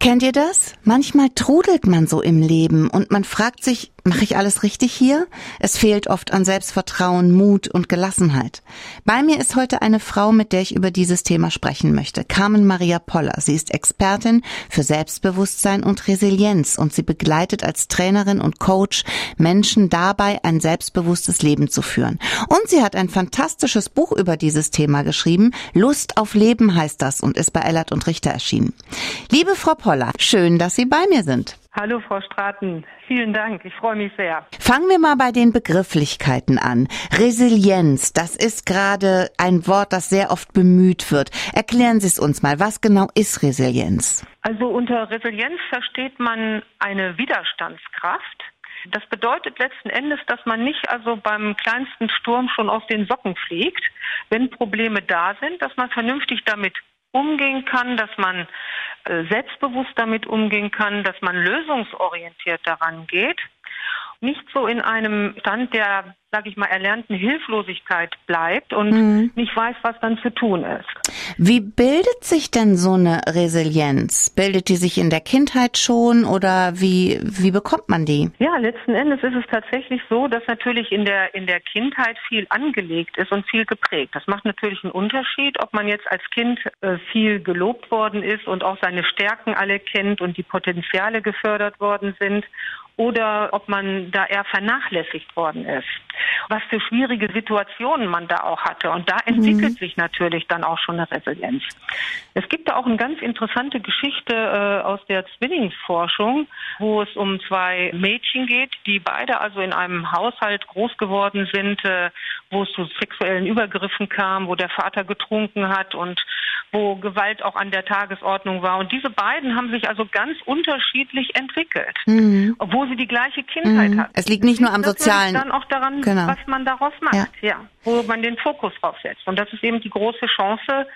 Kennt ihr das? Manchmal trudelt man so im Leben und man fragt sich, mache ich alles richtig hier? Es fehlt oft an Selbstvertrauen, Mut und Gelassenheit. Bei mir ist heute eine Frau, mit der ich über dieses Thema sprechen möchte. Carmen Maria Poller. Sie ist Expertin für Selbstbewusstsein und Resilienz und sie begleitet als Trainerin und Coach Menschen dabei, ein selbstbewusstes Leben zu führen. Und sie hat ein fantastisches Buch über dieses Thema geschrieben. Lust auf Leben heißt das und ist bei Ellert und Richter erschienen. Liebe Frau Poller, schön, dass Sie bei mir sind. Hallo Frau Straten, vielen Dank, ich freue mich sehr. Fangen wir mal bei den Begrifflichkeiten an. Resilienz, das ist gerade ein Wort, das sehr oft bemüht wird. Erklären Sie es uns mal, was genau ist Resilienz? Also unter Resilienz versteht man eine Widerstandskraft. Das bedeutet letzten Endes, dass man nicht also beim kleinsten Sturm schon aus den Socken fliegt, wenn Probleme da sind, dass man vernünftig damit umgehen kann, dass man äh, selbstbewusst damit umgehen kann, dass man lösungsorientiert daran geht, nicht so in einem Stand der sage ich mal, erlernten Hilflosigkeit bleibt und mhm. nicht weiß, was dann zu tun ist. Wie bildet sich denn so eine Resilienz? Bildet die sich in der Kindheit schon oder wie, wie bekommt man die? Ja, letzten Endes ist es tatsächlich so, dass natürlich in der, in der Kindheit viel angelegt ist und viel geprägt. Das macht natürlich einen Unterschied, ob man jetzt als Kind äh, viel gelobt worden ist und auch seine Stärken alle kennt und die Potenziale gefördert worden sind oder ob man da eher vernachlässigt worden ist was für schwierige Situationen man da auch hatte. Und da entwickelt mhm. sich natürlich dann auch schon eine Resilienz. Es gibt da auch eine ganz interessante Geschichte äh, aus der Zwillingsforschung, wo es um zwei Mädchen geht, die beide also in einem Haushalt groß geworden sind, äh, wo es zu sexuellen Übergriffen kam, wo der Vater getrunken hat und wo Gewalt auch an der Tagesordnung war. Und diese beiden haben sich also ganz unterschiedlich entwickelt, mhm. obwohl sie die gleiche Kindheit mhm. hatten. Es liegt nicht nur am sozialen. Daran, genau. was man daraus macht, ja. ja, wo man den Fokus drauf setzt. Und das ist eben die große Chance,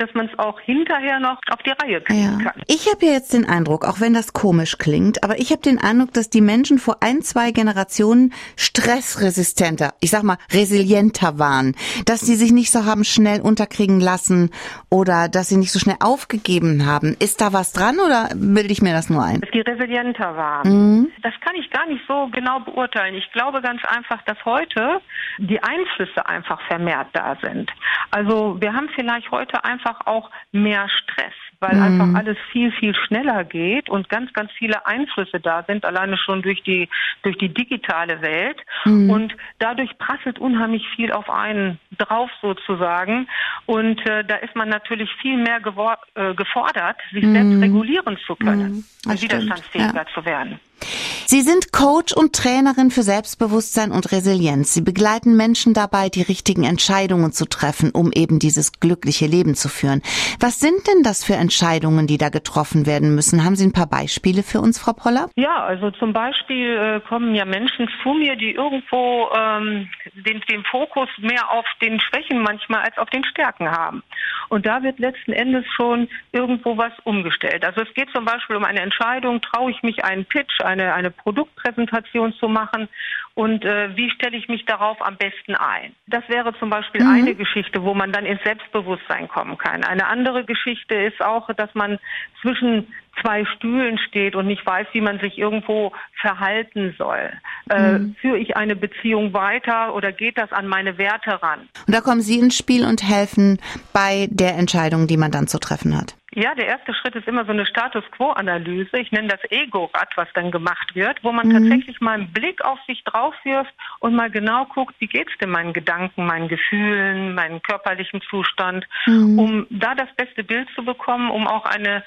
dass man es auch hinterher noch auf die Reihe kriegen ja. kann. Ich habe ja jetzt den Eindruck, auch wenn das komisch klingt, aber ich habe den Eindruck, dass die Menschen vor ein, zwei Generationen stressresistenter, ich sag mal resilienter waren, dass sie sich nicht so haben schnell unterkriegen lassen oder dass sie nicht so schnell aufgegeben haben. Ist da was dran oder bilde ich mir das nur ein? Dass die resilienter waren. Mhm. Das kann ich gar nicht so genau beurteilen. Ich glaube ganz einfach, dass heute die Einflüsse einfach vermehrt da sind. Also wir haben vielleicht heute einfach einfach auch mehr Stress, weil mhm. einfach alles viel, viel schneller geht und ganz, ganz viele Einflüsse da sind, alleine schon durch die, durch die digitale Welt. Mhm. Und dadurch prasselt unheimlich viel auf einen drauf sozusagen. Und äh, da ist man natürlich viel mehr äh, gefordert, sich mhm. selbst regulieren zu können mhm. und widerstandsfähiger ja. zu werden. Sie sind Coach und Trainerin für Selbstbewusstsein und Resilienz. Sie begleiten Menschen dabei, die richtigen Entscheidungen zu treffen, um eben dieses glückliche Leben zu führen. Was sind denn das für Entscheidungen, die da getroffen werden müssen? Haben Sie ein paar Beispiele für uns, Frau Poller? Ja, also zum Beispiel äh, kommen ja Menschen zu mir, die irgendwo ähm, den, den Fokus mehr auf den Schwächen manchmal als auf den Stärken haben. Und da wird letzten Endes schon irgendwo was umgestellt. Also es geht zum Beispiel um eine Entscheidung, traue ich mich einen Pitch, eine, eine Produktpräsentation zu machen und äh, wie stelle ich mich darauf am besten ein. Das wäre zum Beispiel mhm. eine Geschichte, wo man dann ins Selbstbewusstsein kommen kann. Eine andere Geschichte ist auch, dass man zwischen zwei Stühlen steht und nicht weiß, wie man sich irgendwo verhalten soll. Äh, mhm. Führe ich eine Beziehung weiter oder geht das an meine Werte ran? Und da kommen Sie ins Spiel und helfen bei der Entscheidung, die man dann zu treffen hat. Ja, der erste Schritt ist immer so eine Status Quo-Analyse. Ich nenne das Ego-Rad, was dann gemacht wird, wo man mhm. tatsächlich mal einen Blick auf sich drauf wirft und mal genau guckt, wie geht's denn meinen Gedanken, meinen Gefühlen, meinen körperlichen Zustand, mhm. um da das beste Bild zu bekommen, um auch eine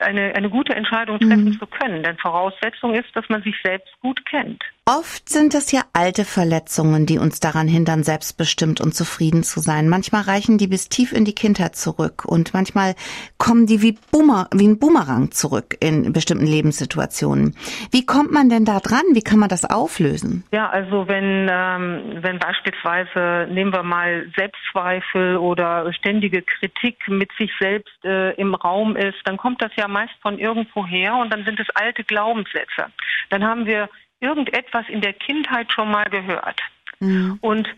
eine, eine gute Entscheidung treffen mhm. zu können. Denn Voraussetzung ist, dass man sich selbst gut kennt. Oft sind es ja alte Verletzungen, die uns daran hindern, selbstbestimmt und zufrieden zu sein. Manchmal reichen die bis tief in die Kindheit zurück und manchmal kommen die wie, Boomer, wie ein Boomerang zurück in bestimmten Lebenssituationen. Wie kommt man denn da dran? Wie kann man das auflösen? Ja, also wenn, ähm, wenn beispielsweise, nehmen wir mal Selbstzweifel oder ständige Kritik mit sich selbst äh, im Raum ist, dann kommt das ja meist von irgendwo her und dann sind es alte Glaubenssätze. Dann haben wir irgendetwas in der Kindheit schon mal gehört. Mhm. Und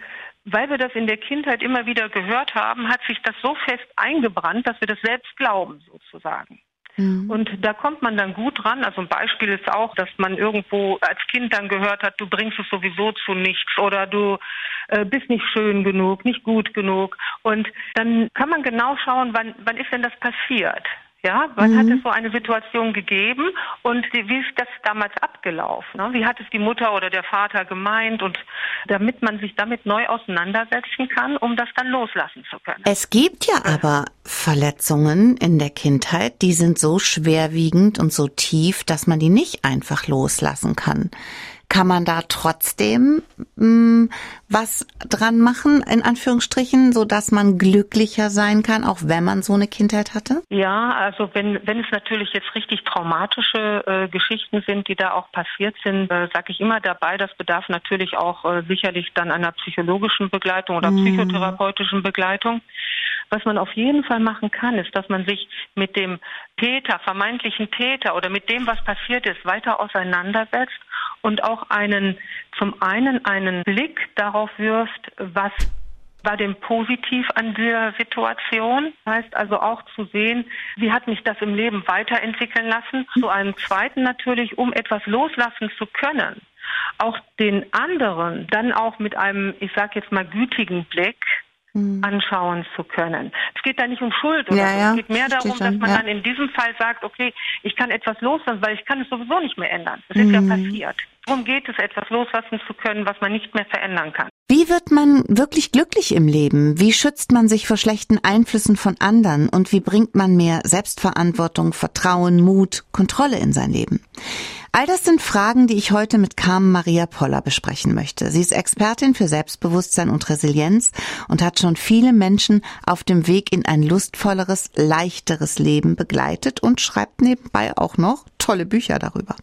weil wir das in der Kindheit immer wieder gehört haben, hat sich das so fest eingebrannt, dass wir das selbst glauben, sozusagen. Mhm. Und da kommt man dann gut ran. Also ein Beispiel ist auch, dass man irgendwo als Kind dann gehört hat, du bringst es sowieso zu nichts oder du äh, bist nicht schön genug, nicht gut genug. Und dann kann man genau schauen, wann, wann ist denn das passiert? Ja, wann mhm. hat es so eine Situation gegeben und wie ist das damals abgelaufen? Ne? Wie hat es die Mutter oder der Vater gemeint und damit man sich damit neu auseinandersetzen kann, um das dann loslassen zu können. Es gibt ja aber Verletzungen in der Kindheit, die sind so schwerwiegend und so tief, dass man die nicht einfach loslassen kann. Kann man da trotzdem mh, hm, was dran machen, in Anführungsstrichen, so dass man glücklicher sein kann, auch wenn man so eine Kindheit hatte? Ja, also wenn, wenn es natürlich jetzt richtig traumatische äh, Geschichten sind, die da auch passiert sind, äh, sage ich immer dabei, das bedarf natürlich auch äh, sicherlich dann einer psychologischen Begleitung oder mhm. psychotherapeutischen Begleitung. Was man auf jeden Fall machen kann, ist, dass man sich mit dem Täter, vermeintlichen Täter oder mit dem, was passiert ist, weiter auseinandersetzt und auch einen, zum einen einen Blick darauf wirft, was war denn positiv an dieser Situation? Heißt also auch zu sehen, wie hat mich das im Leben weiterentwickeln lassen? Zu einem zweiten natürlich, um etwas loslassen zu können, auch den anderen dann auch mit einem, ich sage jetzt mal, gütigen Blick mhm. anschauen zu können. Es geht da nicht um Schuld oder ja, so. Es geht mehr darum, dass man dann in diesem Fall sagt, okay, ich kann etwas loslassen, weil ich kann es sowieso nicht mehr ändern. Das mhm. ist ja mhm. passiert. Darum geht es, etwas loslassen zu können, was man nicht mehr verändern kann. Wie wird man wirklich glücklich im Leben? Wie schützt man sich vor schlechten Einflüssen von anderen? Und wie bringt man mehr Selbstverantwortung, Vertrauen, Mut, Kontrolle in sein Leben? All das sind Fragen, die ich heute mit Carmen Maria Poller besprechen möchte. Sie ist Expertin für Selbstbewusstsein und Resilienz und hat schon viele Menschen auf dem Weg in ein lustvolleres, leichteres Leben begleitet und schreibt nebenbei auch noch tolle Bücher darüber.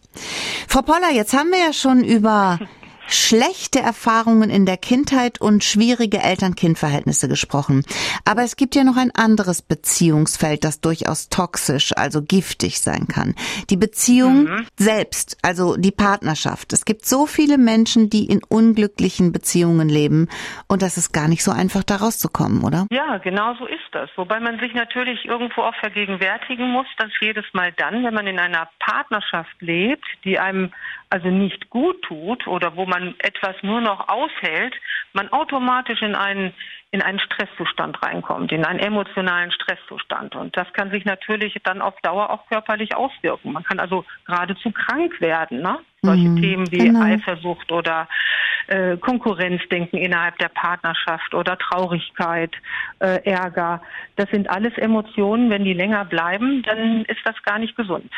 Frau Poller, jetzt haben wir ja schon über schlechte Erfahrungen in der Kindheit und schwierige Eltern-Kind-Verhältnisse gesprochen. Aber es gibt ja noch ein anderes Beziehungsfeld, das durchaus toxisch, also giftig sein kann. Die Beziehung mhm. selbst, also die Partnerschaft. Es gibt so viele Menschen, die in unglücklichen Beziehungen leben und das ist gar nicht so einfach, da rauszukommen, oder? Ja, genau so ist das. Wobei man sich natürlich irgendwo auch vergegenwärtigen muss, dass jedes Mal dann, wenn man in einer Partnerschaft lebt, die einem also nicht gut tut oder wo man etwas nur noch aushält, man automatisch in einen in einen Stresszustand reinkommt, in einen emotionalen Stresszustand. Und das kann sich natürlich dann auf Dauer auch körperlich auswirken. Man kann also geradezu krank werden. Ne? Solche mhm, Themen wie genau. Eifersucht oder äh, Konkurrenzdenken innerhalb der Partnerschaft oder Traurigkeit, äh, Ärger. Das sind alles Emotionen. Wenn die länger bleiben, dann ist das gar nicht gesund.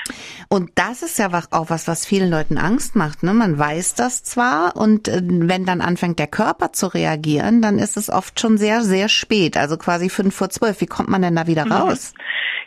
Und das ist ja auch was, was vielen Leuten Angst macht. Ne? Man weiß das zwar und äh, wenn dann anfängt der Körper zu reagieren, dann ist es oft schon sehr, sehr spät. Also quasi fünf vor zwölf. Wie kommt man denn da wieder mhm. raus? Mhm.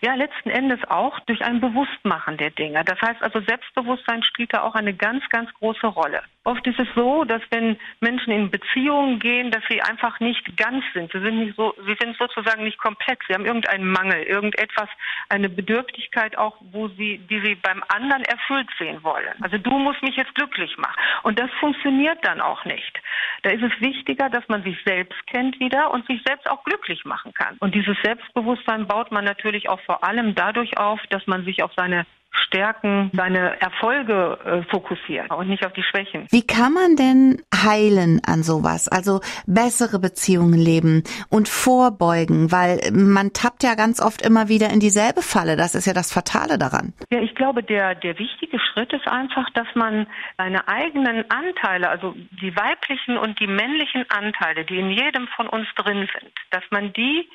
Ja, letzten Endes auch durch ein Bewusstmachen der Dinge. Das heißt also, Selbstbewusstsein spielt da auch eine ganz, ganz große Rolle. Oft ist es so, dass wenn Menschen in Beziehungen gehen, dass sie einfach nicht ganz sind. Sie sind nicht so, sie sind sozusagen nicht komplett. Sie haben irgendeinen Mangel, irgendetwas, eine Bedürftigkeit auch, wo sie, die sie beim anderen erfüllt sehen wollen. Also du musst mich jetzt glücklich machen. Und das funktioniert dann auch nicht. Da ist es wichtiger, dass man sich selbst kennt wieder und sich selbst auch glücklich machen kann. Und dieses Selbstbewusstsein baut man natürlich auch vor allem dadurch auf, dass man sich auf seine Stärken, seine Erfolge äh, fokussiert und nicht auf die Schwächen. Wie kann man denn heilen an sowas? Also bessere Beziehungen leben und vorbeugen, weil man tappt ja ganz oft immer wieder in dieselbe Falle. Das ist ja das Fatale daran. Ja, ich glaube, der, der wichtige Schritt ist einfach, dass man seine eigenen Anteile, also die weiblichen und die männlichen Anteile, die in jedem von uns drin sind, dass man die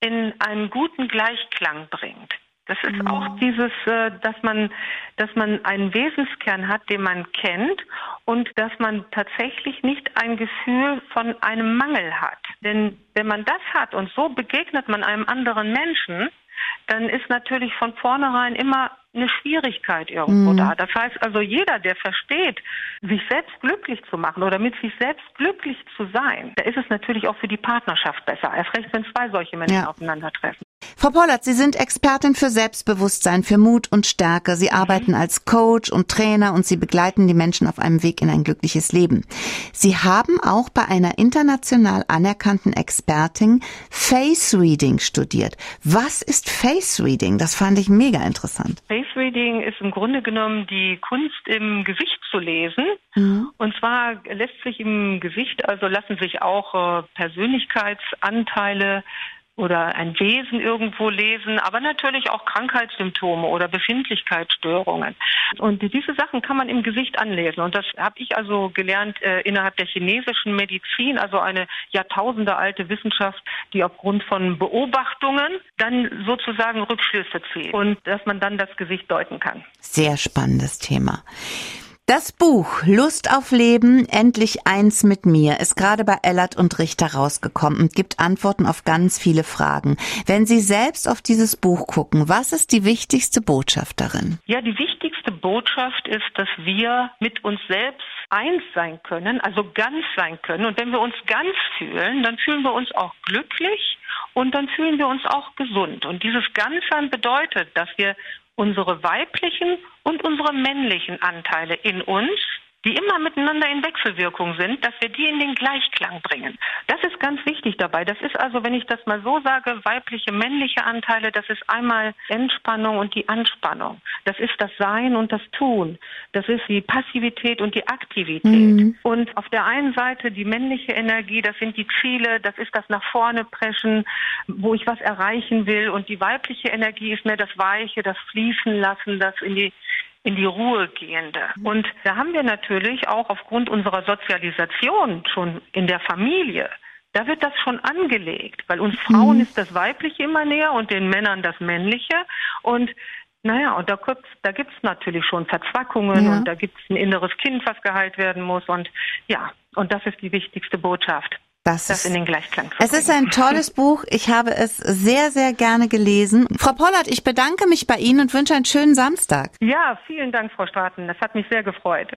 in einen guten Gleichklang bringt. Das ist mhm. auch dieses, äh, dass man, dass man einen Wesenskern hat, den man kennt und dass man tatsächlich nicht ein Gefühl von einem Mangel hat. Denn wenn man das hat und so begegnet man einem anderen Menschen, dann ist natürlich von vornherein immer eine Schwierigkeit irgendwo mhm. da. Das heißt also, jeder, der versteht, sich selbst glücklich zu machen oder mit sich selbst glücklich zu sein, da ist es natürlich auch für die Partnerschaft besser. Erst recht, wenn zwei solche Menschen ja. aufeinandertreffen. Frau Pollert, Sie sind Expertin für Selbstbewusstsein, für Mut und Stärke. Sie arbeiten als Coach und Trainer und Sie begleiten die Menschen auf einem Weg in ein glückliches Leben. Sie haben auch bei einer international anerkannten Expertin Face Reading studiert. Was ist Face Reading? Das fand ich mega interessant. Face Reading ist im Grunde genommen die Kunst im Gesicht zu lesen. Mhm. Und zwar lässt sich im Gesicht, also lassen sich auch äh, Persönlichkeitsanteile oder ein Wesen irgendwo lesen, aber natürlich auch Krankheitssymptome oder Befindlichkeitsstörungen. Und diese Sachen kann man im Gesicht anlesen. Und das habe ich also gelernt äh, innerhalb der chinesischen Medizin, also eine Jahrtausende alte Wissenschaft, die aufgrund von Beobachtungen dann sozusagen Rückschlüsse zieht und dass man dann das Gesicht deuten kann. Sehr spannendes Thema. Das Buch Lust auf Leben, endlich eins mit mir ist gerade bei Ellert und Richter rausgekommen und gibt Antworten auf ganz viele Fragen. Wenn Sie selbst auf dieses Buch gucken, was ist die wichtigste Botschaft darin? Ja, die wichtigste Botschaft ist, dass wir mit uns selbst eins sein können, also ganz sein können. Und wenn wir uns ganz fühlen, dann fühlen wir uns auch glücklich und dann fühlen wir uns auch gesund. Und dieses Ganzsein bedeutet, dass wir unsere weiblichen und unsere männlichen Anteile in uns die immer miteinander in Wechselwirkung sind, dass wir die in den Gleichklang bringen. Das ist ganz wichtig dabei. Das ist also, wenn ich das mal so sage, weibliche, männliche Anteile, das ist einmal Entspannung und die Anspannung. Das ist das Sein und das Tun. Das ist die Passivität und die Aktivität. Mhm. Und auf der einen Seite die männliche Energie, das sind die Ziele, das ist das nach vorne preschen, wo ich was erreichen will. Und die weibliche Energie ist mehr das Weiche, das Fließen lassen, das in die in die Ruhe gehende. Und da haben wir natürlich auch aufgrund unserer Sozialisation schon in der Familie da wird das schon angelegt, weil uns Frauen mhm. ist das Weibliche immer näher und den Männern das Männliche. Und naja, und da, da gibt es natürlich schon Verzwackungen ja. und da gibt es ein inneres Kind, was geheilt werden muss. Und ja, und das ist die wichtigste Botschaft. Das, das in den Gleichklang. Es ist ein tolles Buch. Ich habe es sehr, sehr gerne gelesen. Frau Pollert, ich bedanke mich bei Ihnen und wünsche einen schönen Samstag. Ja, vielen Dank, Frau Straten. Das hat mich sehr gefreut.